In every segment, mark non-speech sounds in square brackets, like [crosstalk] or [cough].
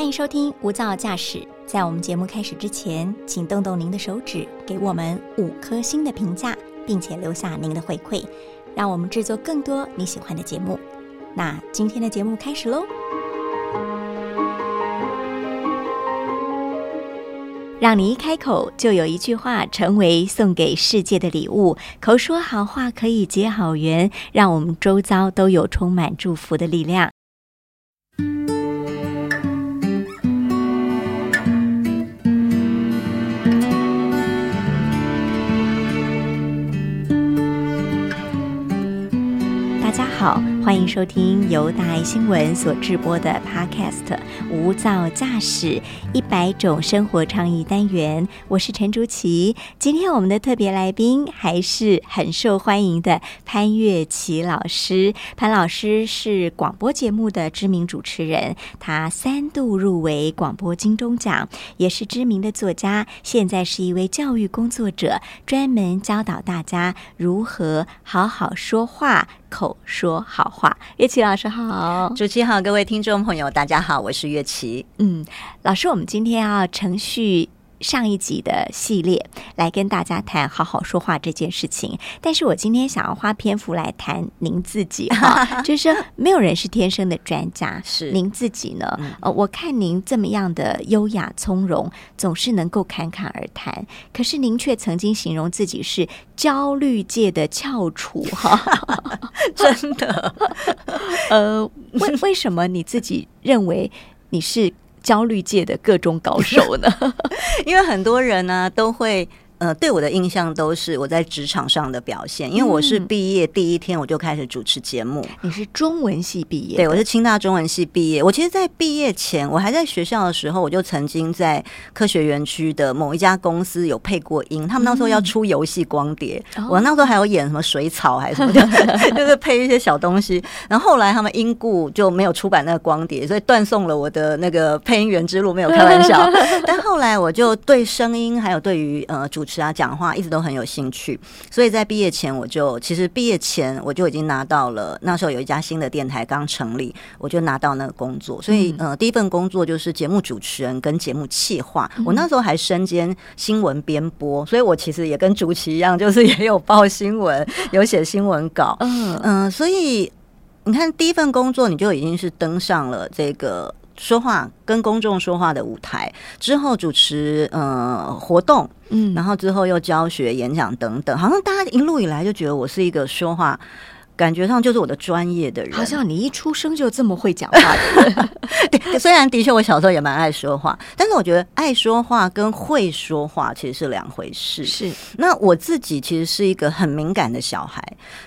欢迎收听《无噪驾驶》。在我们节目开始之前，请动动您的手指，给我们五颗星的评价，并且留下您的回馈，让我们制作更多你喜欢的节目。那今天的节目开始喽！让你一开口就有一句话成为送给世界的礼物，口说好话可以结好缘，让我们周遭都有充满祝福的力量。好，欢迎收听由大爱新闻所制播的 Podcast《无噪驾驶》一百种生活倡议单元。我是陈竹琪，今天我们的特别来宾还是很受欢迎的潘月琪老师。潘老师是广播节目的知名主持人，他三度入围广播金钟奖，也是知名的作家，现在是一位教育工作者，专门教导大家如何好好说话。口说好话，乐琪老师好，主持人好，各位听众朋友，大家好，我是乐琪。嗯，老师，我们今天要程序。上一集的系列来跟大家谈好好说话这件事情，但是我今天想要花篇幅来谈您自己哈，[laughs] 就是没有人是天生的专家，是您自己呢？呃，我看您这么样的优雅从容，总是能够侃侃而谈，可是您却曾经形容自己是焦虑界的翘楚哈，[laughs] 真的？[laughs] 呃，为为什么你自己认为你是？焦虑界的各种高手呢？[laughs] 因为很多人呢都会。呃，对我的印象都是我在职场上的表现，因为我是毕业第一天我就开始主持节目。你是中文系毕业？对，我是清大中文系毕业。我其实，在毕业前，我还在学校的时候，我就曾经在科学园区的某一家公司有配过音。他们那时候要出游戏光碟，我那时候还有演什么水草还是什么的，[laughs] 就是配一些小东西。然后后来他们因故就没有出版那个光碟，所以断送了我的那个配音员之路。没有开玩笑，[laughs] 但后来我就对声音还有对于呃主。是啊，讲话一直都很有兴趣，所以在毕业前我就其实毕业前我就已经拿到了。那时候有一家新的电台刚成立，我就拿到那个工作。所以呃，第一份工作就是节目主持人跟节目企划。我那时候还身兼新闻编播，所以我其实也跟主持一样，就是也有报新闻，有写新闻稿。嗯嗯，所以你看，第一份工作你就已经是登上了这个。说话跟公众说话的舞台之后，主持呃活动，嗯，然后之后又教学、演讲等等，好像大家一路以来就觉得我是一个说话。感觉上就是我的专业的人，好像你一出生就这么会讲话。[laughs] 对，虽然的确我小时候也蛮爱说话，但是我觉得爱说话跟会说话其实是两回事。是，那我自己其实是一个很敏感的小孩。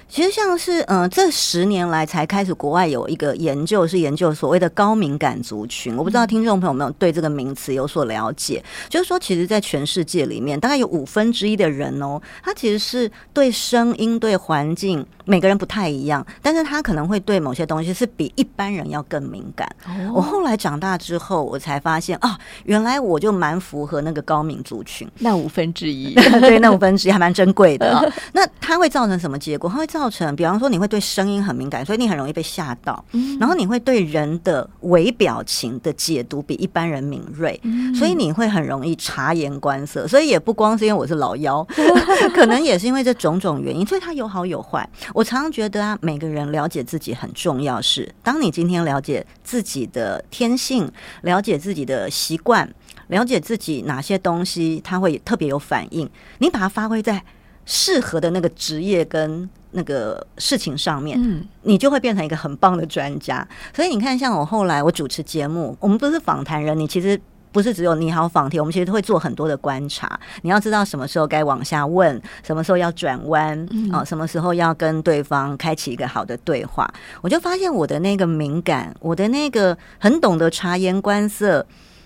其实像是嗯，这十年来才开始，国外有一个研究是研究所谓的高敏感族群。我不知道听众朋友有没有对这个名词有所了解？就是说，其实，在全世界里面，大概有五分之一的人哦，他其实是对声音、对环境，每个人不太。太一样，但是他可能会对某些东西是比一般人要更敏感。我后来长大之后，我才发现啊，原来我就蛮符合那个高敏族群，那五分之一，[laughs] 对，那五分之一还蛮珍贵的。[laughs] 那它会造成什么结果？它会造成，比方说你会对声音很敏感，所以你很容易被吓到。然后你会对人的微表情的解读比一般人敏锐，所以你会很容易察言观色。所以也不光是因为我是老妖，[laughs] 可能也是因为这种种原因，所以它有好有坏。我常常觉得。对啊，每个人了解自己很重要。是，当你今天了解自己的天性，了解自己的习惯，了解自己哪些东西他会特别有反应，你把它发挥在适合的那个职业跟那个事情上面，嗯，你就会变成一个很棒的专家。所以你看，像我后来我主持节目，我们不是访谈人，你其实。不是只有你好访题，我们其实会做很多的观察。你要知道什么时候该往下问，什么时候要转弯啊，什么时候要跟对方开启一个好的对话。我就发现我的那个敏感，我的那个很懂得察言观色，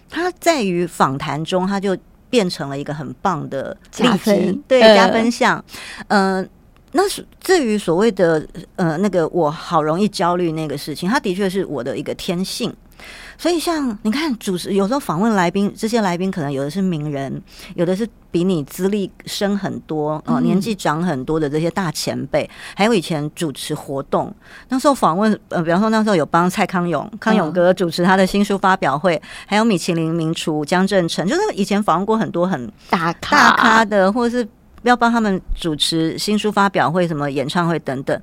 它在于访谈中，它就变成了一个很棒的加分，对加分项。嗯，那是至于所谓的呃那个我好容易焦虑那个事情，它的确是我的一个天性。所以像你看，主持有时候访问来宾，这些来宾可能有的是名人，有的是比你资历深很多哦，年纪长很多的这些大前辈，还有以前主持活动，那时候访问呃，比方说那时候有帮蔡康永、康永哥主持他的新书发表会，还有米其林名厨江正成，就是以前访问过很多很大大咖的，或者是。要帮他们主持新书发表会、什么演唱会等等，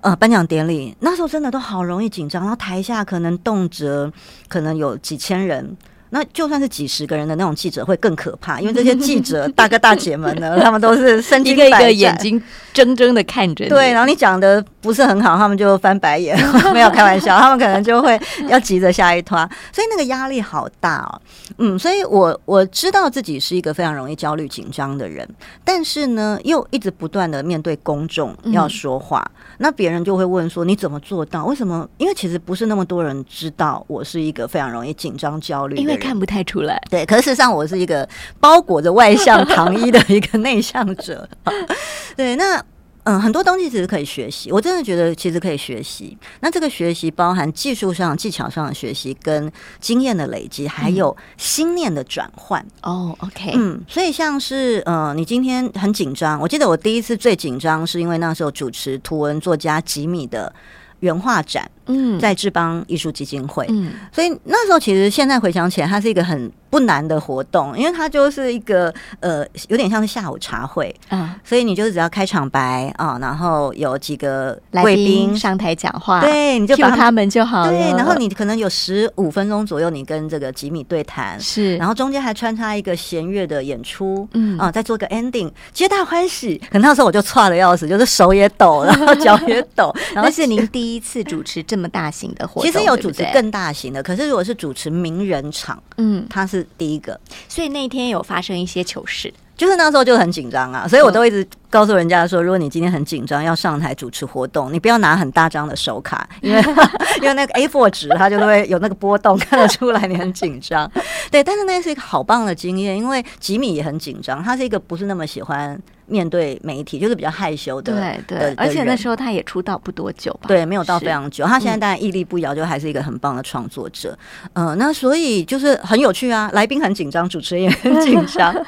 呃，颁奖典礼那时候真的都好容易紧张，然后台下可能动辄可能有几千人。那就算是几十个人的那种记者会更可怕，[laughs] 因为这些记者 [laughs] 大哥大姐们呢，他们都是身经百战，眼睛睁睁的看着你。对，然后你讲的不是很好，他们就翻白眼，[laughs] 没有开玩笑，他们可能就会要急着下一团，所以那个压力好大哦。嗯，所以我我知道自己是一个非常容易焦虑紧张的人，但是呢，又一直不断的面对公众要说话，那别人就会问说你怎么做到？为什么？因为其实不是那么多人知道我是一个非常容易紧张焦虑，因为。看不太出来，对。可是事实上，我是一个包裹着外向糖衣的一个内向者。[laughs] 对，那嗯，很多东西其实可以学习。我真的觉得其实可以学习。那这个学习包含技术上、技巧上的学习，跟经验的累积，还有心念的转换。哦，OK，嗯，所以像是呃，你今天很紧张。我记得我第一次最紧张，是因为那时候主持图文作家吉米的原画展。嗯，在志邦艺术基金会，嗯，所以那时候其实现在回想起来，它是一个很不难的活动，因为它就是一个呃，有点像是下午茶会啊，所以你就是只要开场白啊，然后有几个贵宾上台讲话，对，你就把他们就好了，对，然后你可能有十五分钟左右，你跟这个吉米对谈，是，然后中间还穿插一个弦乐的演出，嗯。啊，再做个 ending，皆大欢喜。可那时候我就差的要死，就是手也抖，[laughs] 然后脚也抖，然后是您第一次主持这。这么大型的活动，其实有主持更大型的，可是如果是主持名人场，嗯，他是第一个，所以那天有发生一些糗事，就是那时候就很紧张啊，所以我都一直告诉人家说，如果你今天很紧张要上台主持活动，你不要拿很大张的手卡，因为 [laughs] 因为那个 A4 纸它就会有那个波动，[laughs] 看得出来你很紧张。对，但是那是一个好棒的经验，因为吉米也很紧张，他是一个不是那么喜欢。面对媒体就是比较害羞的，对对，而且那时候他也出道不多久吧，对，没有到非常久。他现在当然屹立不摇，就还是一个很棒的创作者。嗯，那所以就是很有趣啊，来宾很紧张，主持人也很紧张，[laughs]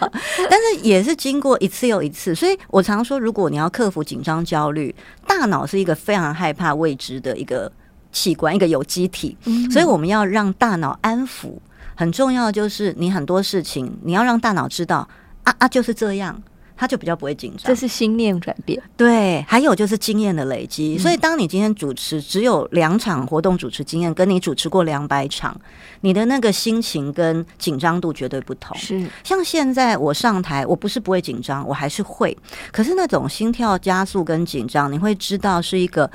但是也是经过一次又一次。所以我常说，如果你要克服紧张焦虑，大脑是一个非常害怕未知的一个器官，一个有机体，所以我们要让大脑安抚。很重要的就是你很多事情，你要让大脑知道啊啊，就是这样。他就比较不会紧张，这是心念转变。对，还有就是经验的累积。所以，当你今天主持只有两场活动主持经验，跟你主持过两百场，你的那个心情跟紧张度绝对不同。是，像现在我上台，我不是不会紧张，我还是会。可是那种心跳加速跟紧张，你会知道是一个。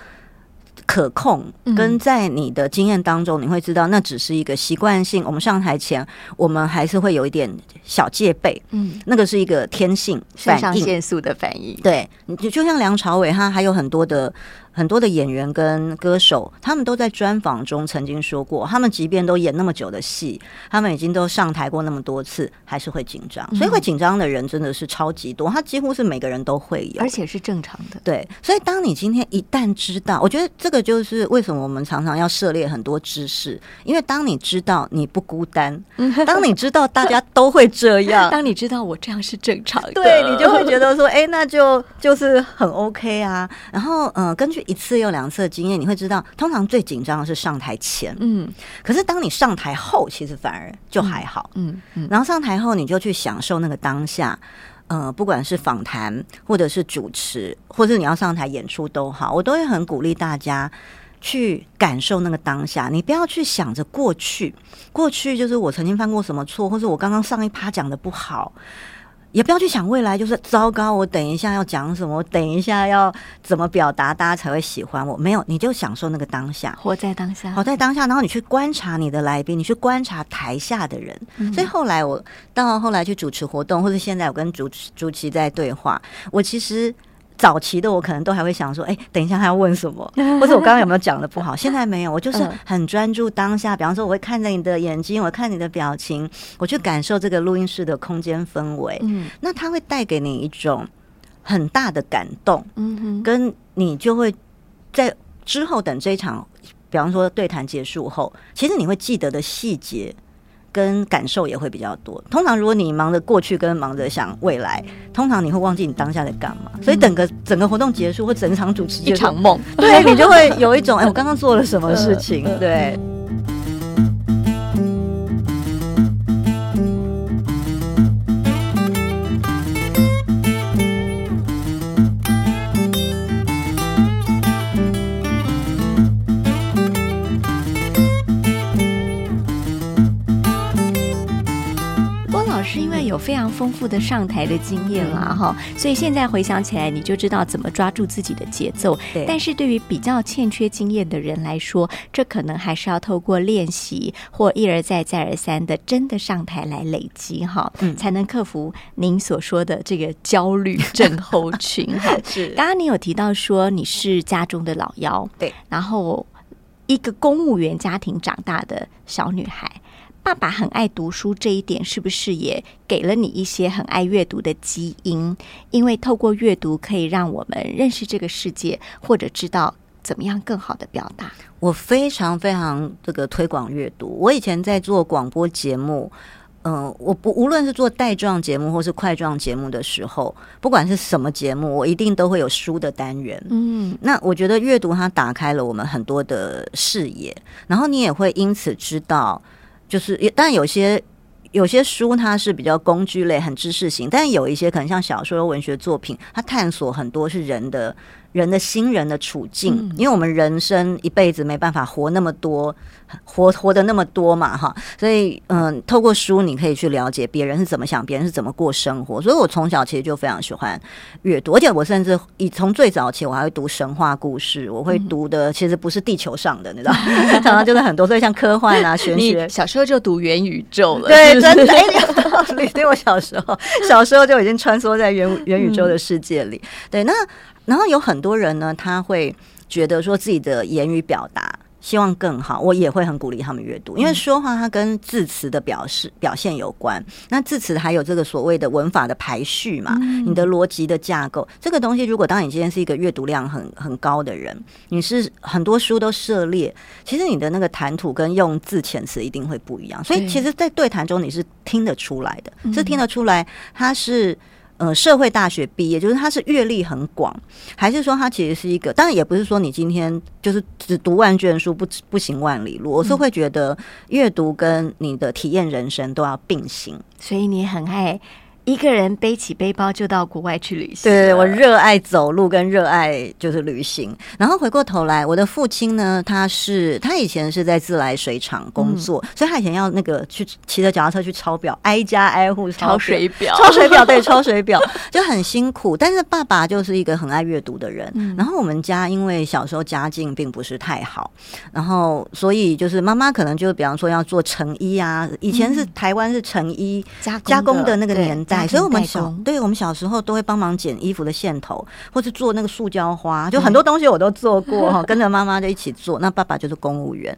可控，跟在你的经验当中，你会知道那只是一个习惯性。我们上台前，我们还是会有一点小戒备，嗯，那个是一个天性肾上腺素的反应。对，你就像梁朝伟，他还有很多的。很多的演员跟歌手，他们都在专访中曾经说过，他们即便都演那么久的戏，他们已经都上台过那么多次，还是会紧张。所以会紧张的人真的是超级多，他几乎是每个人都会有，而且是正常的。对，所以当你今天一旦知道，我觉得这个就是为什么我们常常要涉猎很多知识，因为当你知道你不孤单，当你知道大家都会这样，当你知道我这样是正常的，对你就会觉得说，哎，那就就是很 OK 啊。然后，嗯，根据一次又两次的经验，你会知道，通常最紧张的是上台前，嗯，可是当你上台后，其实反而就还好，嗯嗯。然后上台后，你就去享受那个当下，呃，不管是访谈，或者是主持，或者你要上台演出都好，我都会很鼓励大家去感受那个当下。你不要去想着过去，过去就是我曾经犯过什么错，或者我刚刚上一趴讲的不好。也不要去想未来，就是糟糕。我等一下要讲什么？我等一下要怎么表达，大家才会喜欢我？没有，你就享受那个当下，活在当下，活在当下。然后你去观察你的来宾，你去观察台下的人。所以后来我到后来去主持活动，或者现在我跟主持主持在对话，我其实。早期的我可能都还会想说，哎，等一下他要问什么，[laughs] 或者我刚刚有没有讲的不好？现在没有，我就是很专注当下。比方说，我会看着你的眼睛，我看你的表情，我去感受这个录音室的空间氛围。嗯，那它会带给你一种很大的感动，嗯哼，跟你就会在之后等这一场，比方说对谈结束后，其实你会记得的细节跟感受也会比较多。通常如果你忙着过去跟忙着想未来，通常你会忘记你当下在干嘛。所以整个整个活动结束或整场主持一场梦，对你就会有一种哎，我刚刚做了什么事情？对。非常丰富的上台的经验啦，哈，所以现在回想起来，你就知道怎么抓住自己的节奏。但是对于比较欠缺经验的人来说，这可能还是要透过练习或一而再、再而三的真的上台来累积，哈，才能克服您所说的这个焦虑症候群。哈，[laughs] 是。刚刚你有提到说你是家中的老幺，对，然后一个公务员家庭长大的小女孩。爸爸很爱读书，这一点是不是也给了你一些很爱阅读的基因？因为透过阅读，可以让我们认识这个世界，或者知道怎么样更好的表达。我非常非常这个推广阅读。我以前在做广播节目，嗯，我不无论是做带状节目或是块状节目的时候，不管是什么节目，我一定都会有书的单元。嗯，那我觉得阅读它打开了我们很多的视野，然后你也会因此知道。就是，但有些有些书它是比较工具类，很知识型，但有一些可能像小说、文学作品，它探索很多是人的。人的新人的处境，因为我们人生一辈子没办法活那么多，活活的那么多嘛，哈，所以嗯，透过书你可以去了解别人是怎么想，别人是怎么过生活。所以我从小其实就非常喜欢阅读，而且我甚至以从最早期我还会读神话故事，我会读的其实不是地球上的，你知道，[laughs] 常常就是很多，所以像科幻啊、玄学，小时候就读元宇宙了，对，[laughs] 真的，哎，有道理。所以我小时候小时候就已经穿梭在元元宇宙的世界里，对，那。然后有很多人呢，他会觉得说自己的言语表达希望更好，我也会很鼓励他们阅读，因为说话它跟字词的表示表现有关。那字词还有这个所谓的文法的排序嘛，你的逻辑的架构，这个东西如果当你今天是一个阅读量很很高的人，你是很多书都涉猎，其实你的那个谈吐跟用字遣词一定会不一样。所以其实，在对谈中你是听得出来的，是听得出来他是。呃，社会大学毕业，就是他是阅历很广，还是说他其实是一个？当然也不是说你今天就是只读万卷书不不行万里路，我是会觉得阅读跟你的体验人生都要并行，所以你很爱。一个人背起背包就到国外去旅行。对，我热爱走路跟热爱就是旅行。然后回过头来，我的父亲呢，他是他以前是在自来水厂工作，所以他以前要那个去骑着脚踏车去抄表，挨家挨户抄水表，抄水表对，[laughs] 抄水表就很辛苦。但是爸爸就是一个很爱阅读的人。然后我们家因为小时候家境并不是太好，然后所以就是妈妈可能就比方说要做成衣啊，以前是台湾是成衣加加工的那个年代。所以，我们小对我们小时候都会帮忙剪衣服的线头，或是做那个塑胶花，就很多东西我都做过哈，跟着妈妈就一起做。那爸爸就是公务员，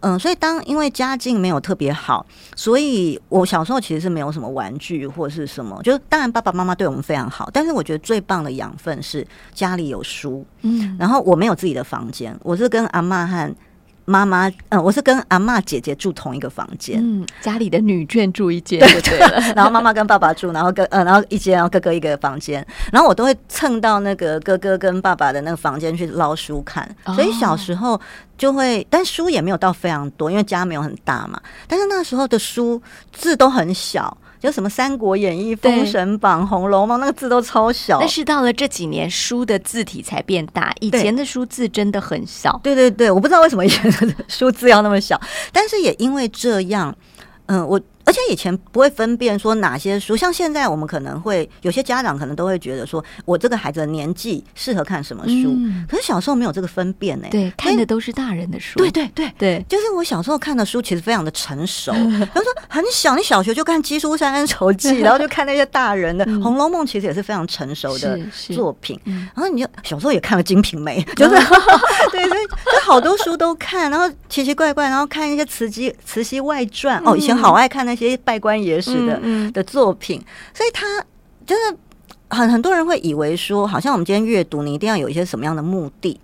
嗯，所以当因为家境没有特别好，所以我小时候其实是没有什么玩具或是什么，就是当然爸爸妈妈对我们非常好，但是我觉得最棒的养分是家里有书，嗯，然后我没有自己的房间，我是跟阿妈和。妈妈，嗯，我是跟阿妈姐姐住同一个房间，嗯，家里的女眷住一间，对对了。[laughs] 然后妈妈跟爸爸住，然后跟，嗯，然后一间，然后哥哥一个房间，然后我都会蹭到那个哥哥跟爸爸的那个房间去捞书看。所以小时候就会，但书也没有到非常多，因为家没有很大嘛。但是那时候的书字都很小。就什么《三国演义》《封神榜》《红楼梦》，那个字都超小。但是到了这几年，书的字体才变大，以前的书字真的很小。对对对，我不知道为什么以前的书字要那么小，但是也因为这样，嗯，我。而且以前不会分辨说哪些书，像现在我们可能会有些家长可能都会觉得说，我这个孩子的年纪适合看什么书。可是小时候没有这个分辨呢，对，看的都是大人的书。对对对对，就是我小时候看的书其实非常的成熟。比如说很小，你小学就看《基书山恩仇记》，[laughs] 然后就看那些大人的《红楼梦》，其实也是非常成熟的作品。然后你就小时候也看了《金瓶梅》，[laughs] 就是 [laughs] 对对，就好多书都看，然后奇奇怪怪，然后看一些慈禧慈禧外传。哦，以前好爱看那些。些拜官野史的的作品，所以他就是很很多人会以为说，好像我们今天阅读，你一定要有一些什么样的目的。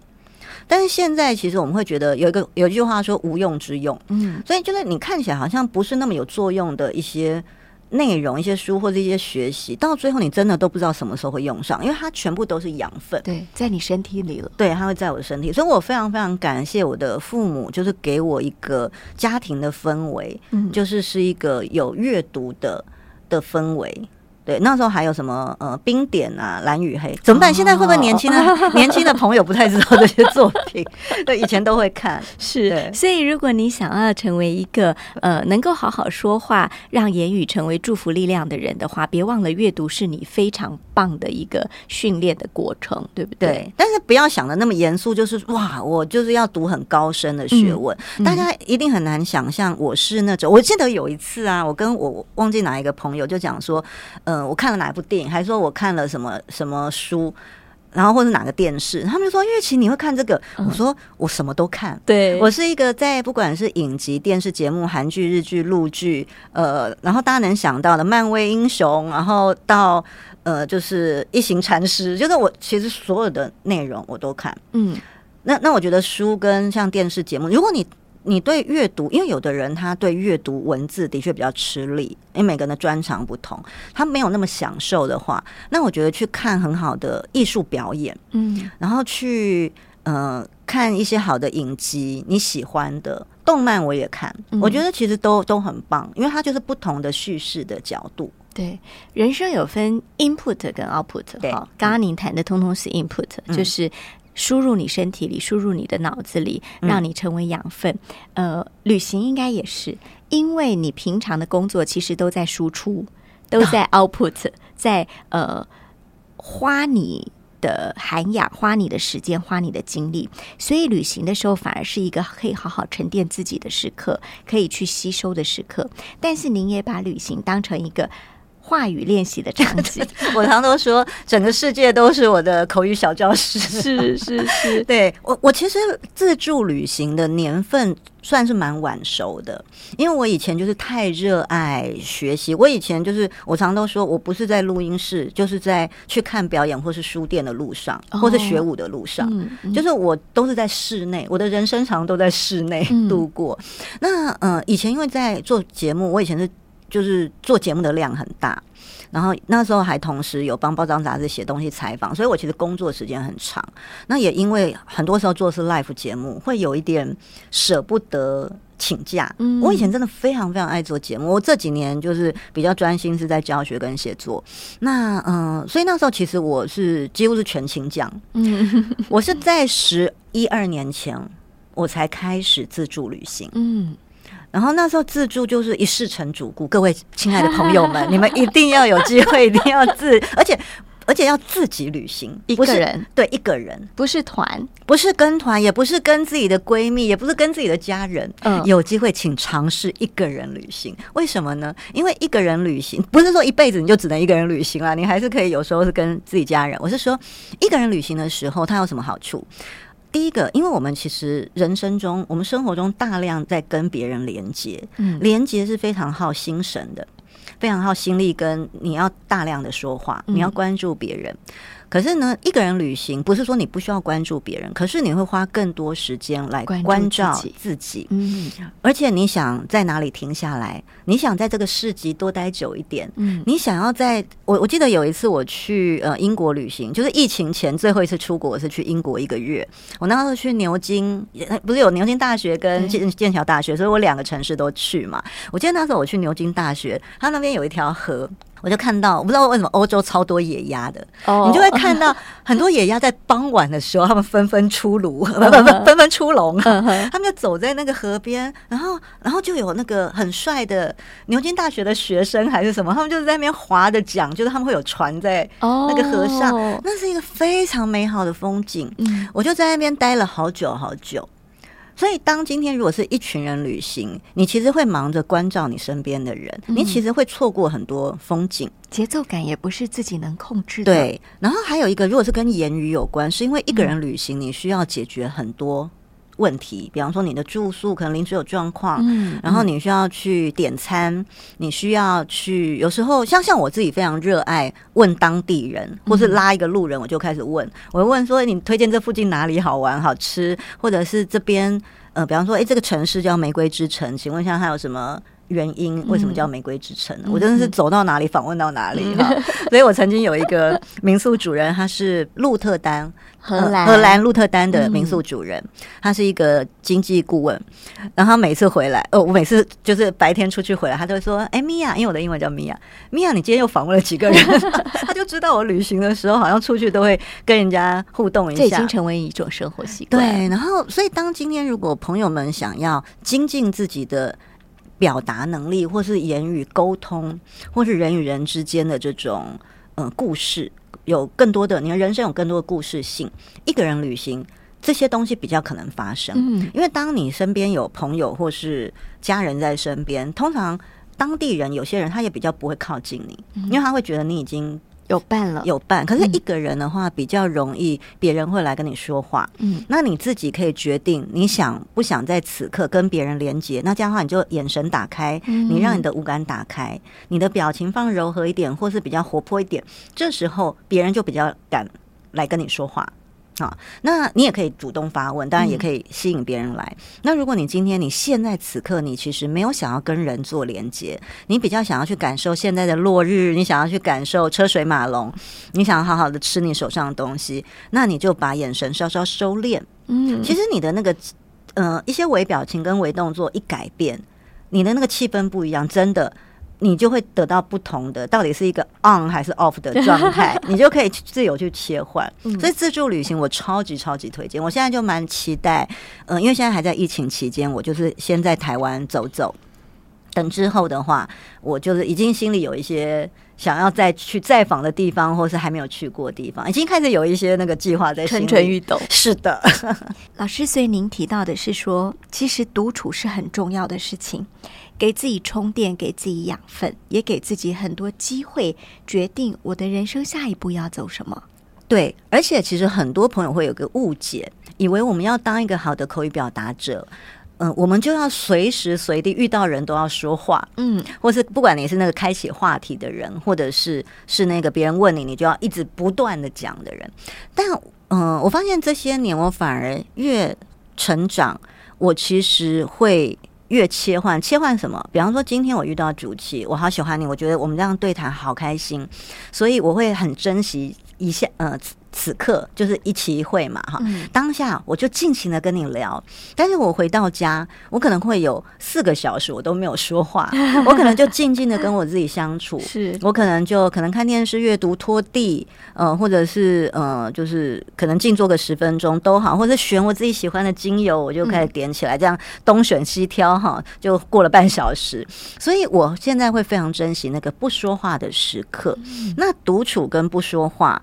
但是现在其实我们会觉得有一个有一句话说无用之用，嗯，所以就是你看起来好像不是那么有作用的一些内容、一些书或者一些学习，到最后你真的都不知道什么时候会用上，因为它全部都是养分，对，在你身体里了，对，它会在我的身体，所以我非常非常感谢我的父母，就是给我一个家庭的氛围，嗯，就是是一个有阅读的的氛围。对，那时候还有什么呃冰点啊蓝与黑怎么办？现在会不会年轻的年轻的朋友不太知道这些作品？[laughs] 对，以前都会看。[laughs] 是，所以如果你想要成为一个呃能够好好说话，让言语成为祝福力量的人的话，别忘了阅读是你非常棒的一个训练的过程，对不对？对但是不要想的那么严肃，就是哇，我就是要读很高深的学问。大家一定很难想象，我是那种。我记得有一次啊，我跟我忘记哪一个朋友就讲说，呃。嗯，我看了哪部电影，还说我看了什么什么书，然后或者哪个电视，他们就说月琪你会看这个，我说我什么都看，对我是一个在不管是影集、电视节目、韩剧、日剧、陆剧，呃，然后大家能想到的漫威英雄，然后到呃就是一行禅师，就是我其实所有的内容我都看，嗯，那那我觉得书跟像电视节目，如果你你对阅读，因为有的人他对阅读文字的确比较吃力，因为每个人的专长不同，他没有那么享受的话，那我觉得去看很好的艺术表演，嗯，然后去呃看一些好的影集，你喜欢的动漫我也看，我觉得其实都都很棒，因为它就是不同的叙事的角度。对，人生有分 input 跟 output，对，刚刚您谈的通通是 input，就是。输入你身体里，输入你的脑子里，让你成为养分。呃，旅行应该也是，因为你平常的工作其实都在输出，都在 [laughs] output，在呃花你的涵养，花你的时间，花你的精力。所以旅行的时候，反而是一个可以好好沉淀自己的时刻，可以去吸收的时刻。但是您也把旅行当成一个。话语练习的场景，[laughs] 我常都说，整个世界都是我的口语小教室。[laughs] 是是是，对我我其实自助旅行的年份算是蛮晚熟的，因为我以前就是太热爱学习。我以前就是我常都说我不是在录音室，就是在去看表演或是书店的路上，或是学舞的路上，就是我都是在室内，我的人生常都在室内度过。那嗯，以前因为在做节目，我以前是。就是做节目的量很大，然后那时候还同时有帮包装杂志写东西采访，所以我其实工作时间很长。那也因为很多时候做是 live 节目，会有一点舍不得请假。嗯，我以前真的非常非常爱做节目，我这几年就是比较专心是在教学跟写作。那嗯，所以那时候其实我是几乎是全勤奖。嗯，我是在十一二年前我才开始自助旅行。嗯。然后那时候自助就是一世成主顾，各位亲爱的朋友们，[laughs] 你们一定要有机会，一定要自，[laughs] 而且而且要自己旅行，一个人对一个人，不是团，不是跟团，也不是跟自己的闺蜜，也不是跟自己的家人。嗯，有机会请尝试一个人旅行，为什么呢？因为一个人旅行不是说一辈子你就只能一个人旅行了，你还是可以有时候是跟自己家人。我是说一个人旅行的时候，它有什么好处？第一个，因为我们其实人生中，我们生活中大量在跟别人连接，嗯，连接是非常耗心神的，非常耗心力，跟你要大量的说话，你要关注别人。可是呢，一个人旅行不是说你不需要关注别人，可是你会花更多时间来关照自己。嗯，而且你想在哪里停下来？你想在这个市集多待久一点？嗯，你想要在……我我记得有一次我去呃英国旅行，就是疫情前最后一次出国，我是去英国一个月。我那时候去牛津，不是有牛津大学跟剑剑桥大学，所以我两个城市都去嘛。我记得那时候我去牛津大学，它那边有一条河。我就看到，我不知道为什么欧洲超多野鸭的，你就会看到 [laughs] 很多野鸭在傍晚的时候，他们纷纷出炉，纷纷 [laughs] 纷纷出笼，他们就走在那个河边，然后然后就有那个很帅的牛津大学的学生还是什么，他们就是在那边划着桨，就是他们会有船在那个河上，那是一个非常美好的风景。我就在那边待了好久好久。所以，当今天如果是一群人旅行，你其实会忙着关照你身边的人，你其实会错过很多风景，节奏感也不是自己能控制的。对，然后还有一个，如果是跟言语有关，是因为一个人旅行，你需要解决很多问题，比方说你的住宿可能临时有状况，嗯，然后你需要去点餐，你需要去，有时候像像我自己非常热爱问当地人，或是拉一个路人，我就开始问，我会问说你推荐这附近哪里好玩好吃，或者是这边呃，比方说哎这个城市叫玫瑰之城，请问一下它有什么？原因为什么叫玫瑰之城？我真的是走到哪里访问到哪里哈，[laughs] 所以我曾经有一个民宿主人，他是鹿特丹荷兰荷兰鹿特丹的民宿主人，他是一个经济顾问，然后他每次回来，哦，我每次就是白天出去回来，他就会说：“哎，米娅，因为我的英文叫米娅，米娅，你今天又访问了几个人？” [laughs] 他就知道我旅行的时候好像出去都会跟人家互动一下，这已经成为一种生活习惯。对，然后所以当今天如果朋友们想要精进自己的。表达能力，或是言语沟通，或是人与人之间的这种嗯故事，有更多的你的人生有更多的故事性。一个人旅行，这些东西比较可能发生。嗯，因为当你身边有朋友或是家人在身边，通常当地人有些人他也比较不会靠近你，因为他会觉得你已经。有伴了，有伴。可是一个人的话，比较容易别人会来跟你说话。嗯，那你自己可以决定你想不想在此刻跟别人连接。那这样的话，你就眼神打开，你让你的五感打开，你的表情放柔和一点，或是比较活泼一点。这时候别人就比较敢来跟你说话。好，那你也可以主动发问，当然也可以吸引别人来。那如果你今天你现在此刻你其实没有想要跟人做连接，你比较想要去感受现在的落日，你想要去感受车水马龙，你想要好好的吃你手上的东西，那你就把眼神稍稍收敛。嗯，其实你的那个呃一些微表情跟微动作一改变，你的那个气氛不一样，真的。你就会得到不同的，到底是一个 on 还是 off 的状态，[laughs] 你就可以自由去切换。所以自助旅行我超级超级推荐。我现在就蛮期待，嗯，因为现在还在疫情期间，我就是先在台湾走走。等之后的话，我就是已经心里有一些想要再去再访的地方，或是还没有去过的地方，已经开始有一些那个计划在蠢蠢欲动。是的，[laughs] 老师，所以您提到的是说，其实独处是很重要的事情。给自己充电，给自己养分，也给自己很多机会，决定我的人生下一步要走什么。对，而且其实很多朋友会有个误解，以为我们要当一个好的口语表达者，嗯，我们就要随时随地遇到人都要说话，嗯，或是不管你是那个开启话题的人，或者是是那个别人问你，你就要一直不断的讲的人。但嗯，我发现这些年我反而越成长，我其实会。越切换，切换什么？比方说，今天我遇到主题，我好喜欢你，我觉得我们这样对谈好开心，所以我会很珍惜一下，呃。此刻就是一期一会嘛，哈，当下我就尽情的跟你聊，但是我回到家，我可能会有四个小时我都没有说话，[laughs] 我可能就静静的跟我自己相处，是。我可能就可能看电视、阅读、拖地，呃，或者是呃，就是可能静坐个十分钟都好，或者选我自己喜欢的精油，我就开始点起来，这样东选西挑，哈，就过了半小时，所以我现在会非常珍惜那个不说话的时刻，那独处跟不说话。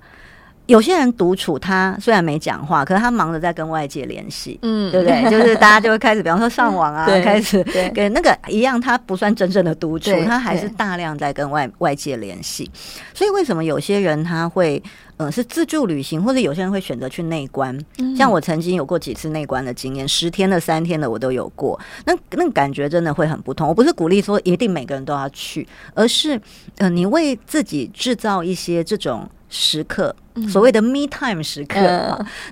有些人独处，他虽然没讲话，可是他忙着在跟外界联系，嗯，对不对？[laughs] 就是大家就会开始，比方说上网啊，开始跟那个一样，他不算真正的独处，他还是大量在跟外外界联系。所以为什么有些人他会呃是自助旅行，或者有些人会选择去内观？像我曾经有过几次内观的经验，十天的、三天的我都有过，那那感觉真的会很不同。我不是鼓励说一定每个人都要去，而是呃你为自己制造一些这种。时刻，所谓的 me time 时刻，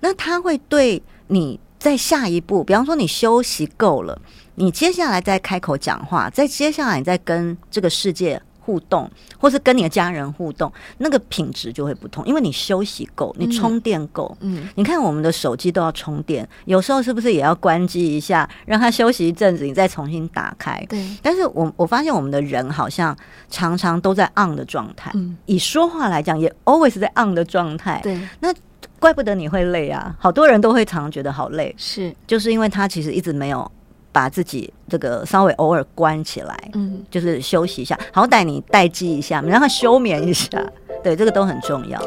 那他会对你在下一步，比方说你休息够了，你接下来再开口讲话，在接下来你再跟这个世界。互动，或是跟你的家人互动，那个品质就会不同，因为你休息够，你充电够。嗯，你看我们的手机都要充电，有时候是不是也要关机一下，让它休息一阵子，你再重新打开？对。但是我我发现我们的人好像常常都在 on 的状态。嗯。以说话来讲，也 always 在 on 的状态。对。那怪不得你会累啊！好多人都会常常觉得好累，是就是因为他其实一直没有。把自己这个稍微偶尔关起来，嗯，就是休息一下，好歹你待机一下，让他休眠一下，对，这个都很重要。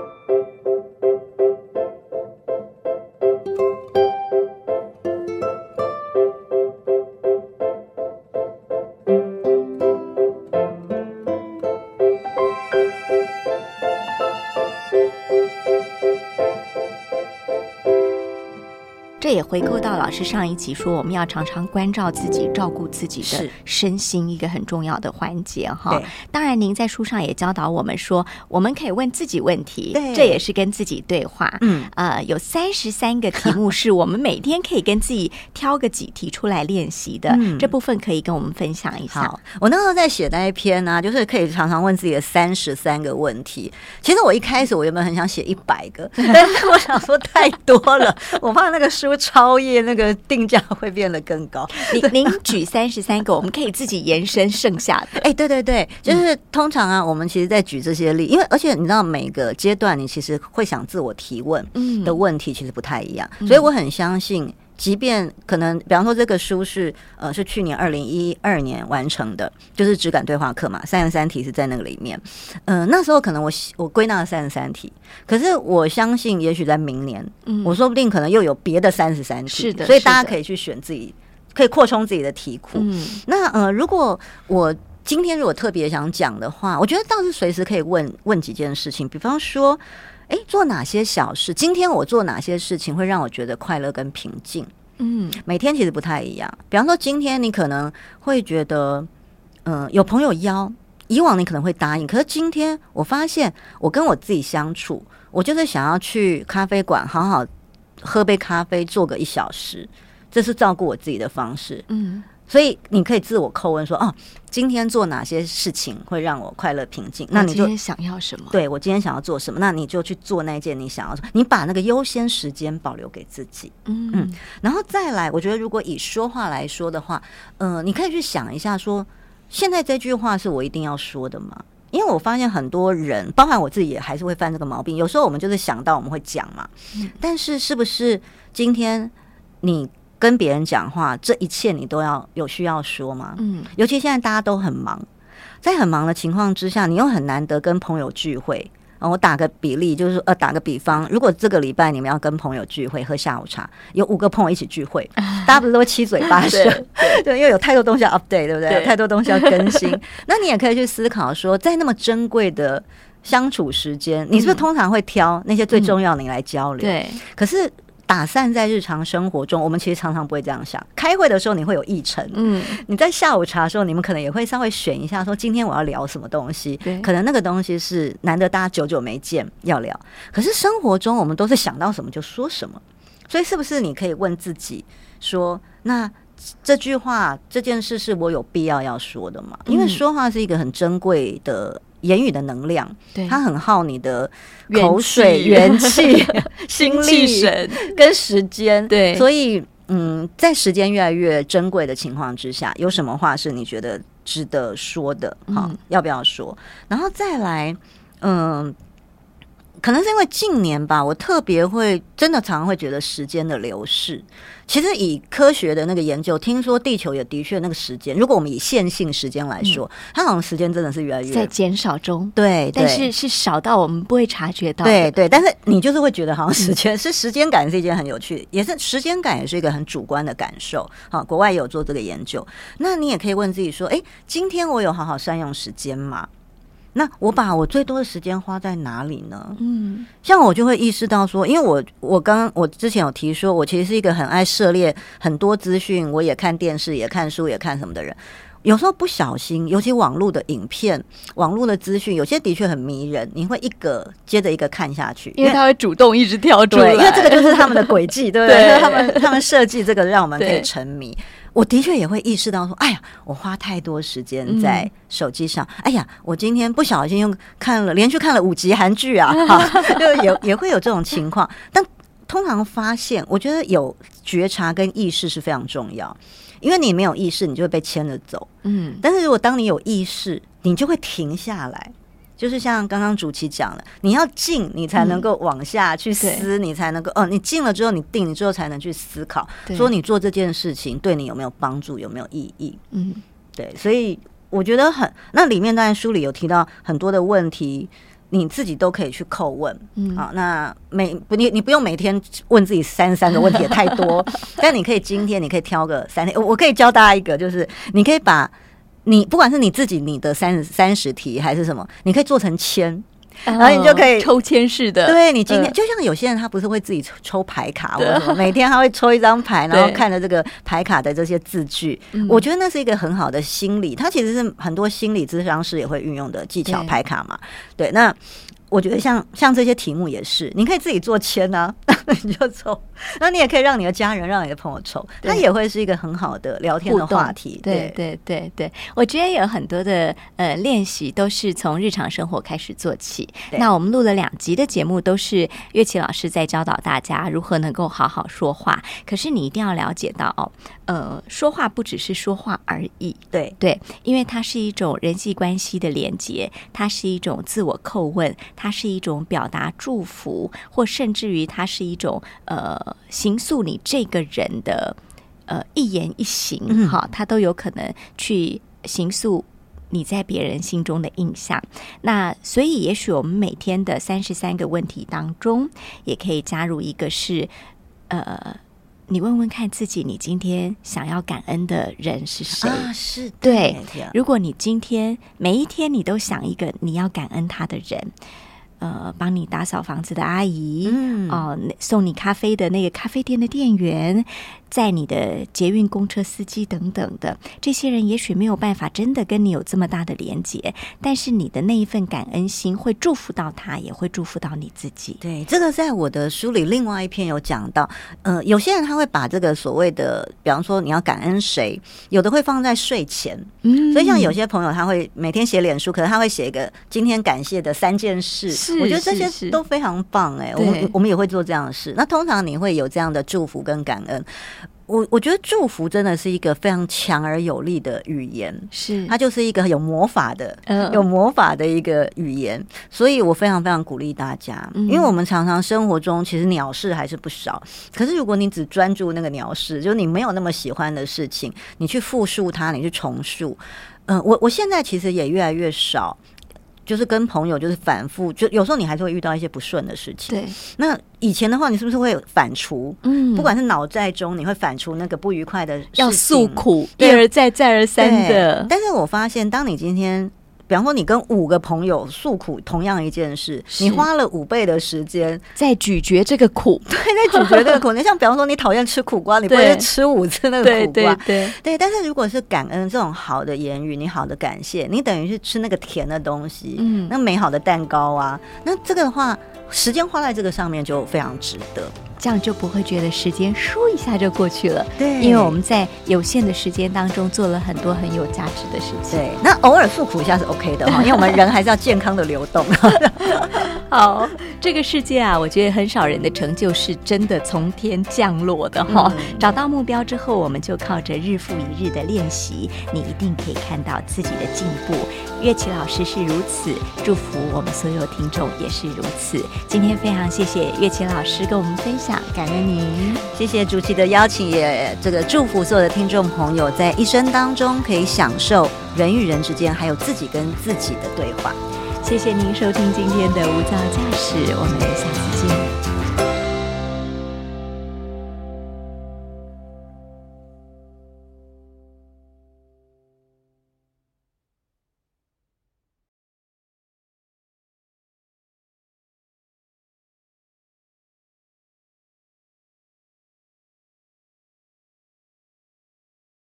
回扣到老师上一集说，我们要常常关照自己，照顾自己的身心，一个很重要的环节哈对。当然，您在书上也教导我们说，我们可以问自己问题，对这也是跟自己对话。嗯，呃，有三十三个题目是我们每天可以跟自己挑个几题出来练习的，嗯这部分可以跟我们分享一下好。，我那时候在写那一篇呢、就是可以常常问自己的三十三个问题。其实我一开始我原本很想写一百个，[laughs] 但是我想说太多了，我怕那个书超页，那个定价会变得更高。您您举三十三个，我们可以自己延伸剩下的。哎、对对对，就是通常啊，我们其实在举这些例，因为而且你知道每个阶段你其实会想自我提问的问题其实不太一样，所以我很相信。即便可能，比方说这个书是呃是去年二零一二年完成的，就是质感对话课嘛，三十三题是在那个里面。呃，那时候可能我我归纳了三十三题，可是我相信，也许在明年，嗯我说不定可能又有别的三十三题，是的所以大家可以去选自己，可以扩充自己的题库。嗯那呃，如果我今天如果特别想讲的话，我觉得倒是随时可以问问几件事情，比方说，诶，做哪些小事？今天我做哪些事情会让我觉得快乐跟平静？嗯每天其实不太一样。比方说，今天你可能会觉得，嗯、有朋友邀，以往你可能会答应，可是今天我发现，我跟我自己相处，我就是想要去咖啡馆好好喝杯咖啡，坐个一小时，这是照顾我自己的方式。嗯所以你可以自我叩问说：哦，今天做哪些事情会让我快乐平静？那你就今天想要什么？对我今天想要做什么，那你就去做那件你想要做，你把那个优先时间保留给自己。嗯嗯然后再来，我觉得如果以说话来说的话，呃，你可以去想一下说，现在这句话是我一定要说的吗？因为我发现很多人，包含我自己，也还是会犯这个毛病。有时候我们就是想到我们会讲嘛，但是是不是今天你跟别人讲话，这一切你都要有需要说吗？嗯尤其现在大家都很忙，在很忙的情况之下，你又很难得跟朋友聚会。呃我打个比例，就是，呃，打个比方，如果这个礼拜你们要跟朋友聚会喝下午茶，有五个朋友一起聚会，[laughs] 大家不是都会七嘴八舌？对，因为有太多东西要 update，对不对？对有太多东西要更新。那你也可以去思考说，在那么珍贵的相处时间，你是不是通常会挑那些最重要的你来交流？对，可是打散在日常生活中，我们其实常常不会这样想。开会的时候你会有议程，嗯你在下午茶的时候，你们可能也会稍微选一下，说今天我要聊什么东西对。可能那个东西是难得大家久久没见要聊，可是生活中我们都是想到什么就说什么，所以是不是你可以问自己说，那这句话这件事是我有必要要说的吗？因为嗯说话是一个很珍贵的言语的能量，对，它很耗你的口水、元气、[laughs] [laughs] 心力神，跟时间。对所以嗯，在时间越来越珍贵的情况之下，有什么话是你觉得值得说的？好，嗯要不要说？然后再来，嗯。可能是因为近年吧，我特别会真的常常会觉得时间的流逝。其实以科学的那个研究，听说地球也的确那个时间，如果我们以线性时间来说，它好像时间真的是越来越在减少中，对，但是是少到我们不会察觉到。对，对，但是你就是会觉得好像时间、[laughs] 是时间感是一件很有趣，也是时间感也是一个很主观的感受。好，国外也有做这个研究。那你也可以问自己说：，诶，今天我有好好善用时间吗？那我把我最多的时间花在哪里呢？嗯像我就会意识到说，因为我我刚我之前有提说，我其实是一个很爱涉猎很多资讯，我也看电视，也看书，也看什么的人。有时候不小心，尤其网络的影片、网络的资讯，有些的确很迷人，你会一个接着一个看下去，因为他会主动一直跳出来，对，因为这个就是他们的轨迹，[laughs] 对不对？对他们他们设计这个，让我们可以沉迷。我的确也会意识到说，哎呀，我花太多时间在手机上，哎呀，我今天不小心又看了连续看了五集韩剧啊，[laughs] 哈，就也也会有这种情况。但通常发现，我觉得有觉察跟意识是非常重要，因为你没有意识，你就会被牵着走。嗯但是如果当你有意识，你就会停下来。就是像刚刚主席讲的，你要静，你才能够往下去思，你才能够哦，你静了之后，你定，你之后才能去思考，说你做这件事情对你有没有帮助，有没有意义？嗯对，所以我觉得很，那里面当然书里有提到很多的问题，你自己都可以去叩问。嗯好，那每不你你不用每天问自己三十三个问题也太多，[laughs] 但你可以今天你可以挑个三天，我我可以教大家一个，就是你可以把你不管是你自己你的三十三十题还是什么，你可以做成签。然后你就可以抽签式的。对你今天就像有些人他不是会自己抽抽牌卡，或者什么，每天他会抽一张牌，然后看着这个牌卡的这些字句。我觉得那是一个很好的心理，它其实是很多心理咨商师也会运用的技巧。牌卡嘛，对，那。我觉得像像这些题目也是，你可以自己做签啊，[laughs] 你就抽。那你也可以让你的家人、让你的朋友抽，它也会是一个很好的聊天的话题。对对对对，我觉得有很多的呃练习都是从日常生活开始做起。那我们录了两集的节目，都是乐器老师在教导大家如何能够好好说话。可是你一定要了解到哦，呃，说话不只是说话而已。对对，因为它是一种人际关系的连接，它是一种自我叩问。它是一种表达祝福，或甚至于它是一种呃，形塑你这个人的呃一言一行，哈，它都有可能去形塑你在别人心中的印象。那所以，也许我们每天的三十三个问题当中，也可以加入一个是呃。你问问看自己，你今天想要感恩的人是谁？是对。如果你今天每一天你都想一个你要感恩他的人。呃，帮你打扫房子的阿姨，嗯哦，送你咖啡的那个咖啡店的店员，在你的捷运公车司机等等的这些人，也许没有办法真的跟你有这么大的连接，但是你的那一份感恩心会祝福到他，也会祝福到你自己。对，这个在我的书里另外一篇有讲到。呃，有些人他会把这个所谓的，比方说你要感恩谁，有的会放在睡前。嗯，所以像有些朋友他会每天写脸书，可能他会写一个今天感谢的三件事。我觉得这些都非常棒哎，我们我们也会做这样的事。那通常你会有这样的祝福跟感恩，我我觉得祝福真的是一个非常强而有力的语言，是它就是一个有魔法的，有魔法的一个语言。所以我非常非常鼓励大家，因为我们常常生活中其实鸟事还是不少，可是如果你只专注那个鸟事，就是你没有那么喜欢的事情，你去复述它，你去重述，嗯，我我现在其实也越来越少。就是跟朋友，就是反复，就有时候你还是会遇到一些不顺的事情。对，那以前的话，你是不是会反刍？嗯，不管是脑在中，你会反刍那个不愉快的，要诉苦，一而再，再而三的。但是我发现，当你今天。比方说，你跟五个朋友诉苦同样一件事，你花了五倍的时间在咀嚼这个苦，[laughs] 对，在咀嚼这个苦。你像比方说，你讨厌吃苦瓜，你不会吃五次那个苦瓜，对。对。但是如果是感恩这种好的言语，你好的感谢，你等于是吃那个甜的东西，嗯，那美好的蛋糕啊，那这个的话，时间花在这个上面就非常值得。这样就不会觉得时间倏一下就过去了，对，因为我们在有限的时间当中做了很多很有价值的事情。对，那偶尔诉苦一下是 OK 的哈，[laughs] 因为我们人还是要健康的流动。[laughs] 好，这个世界啊，我觉得很少人的成就是真的从天降落的哈。找到目标之后，我们就靠着日复一日的练习，你一定可以看到自己的进步。乐器老师是如此，祝福我们所有听众也是如此。今天非常谢谢月琴老师跟我们分享。感恩您，谢谢主席的邀请，也这个祝福所有的听众朋友，在一生当中可以享受人与人之间，还有自己跟自己的对话。谢谢您收听今天的无噪驾驶，我们下次见。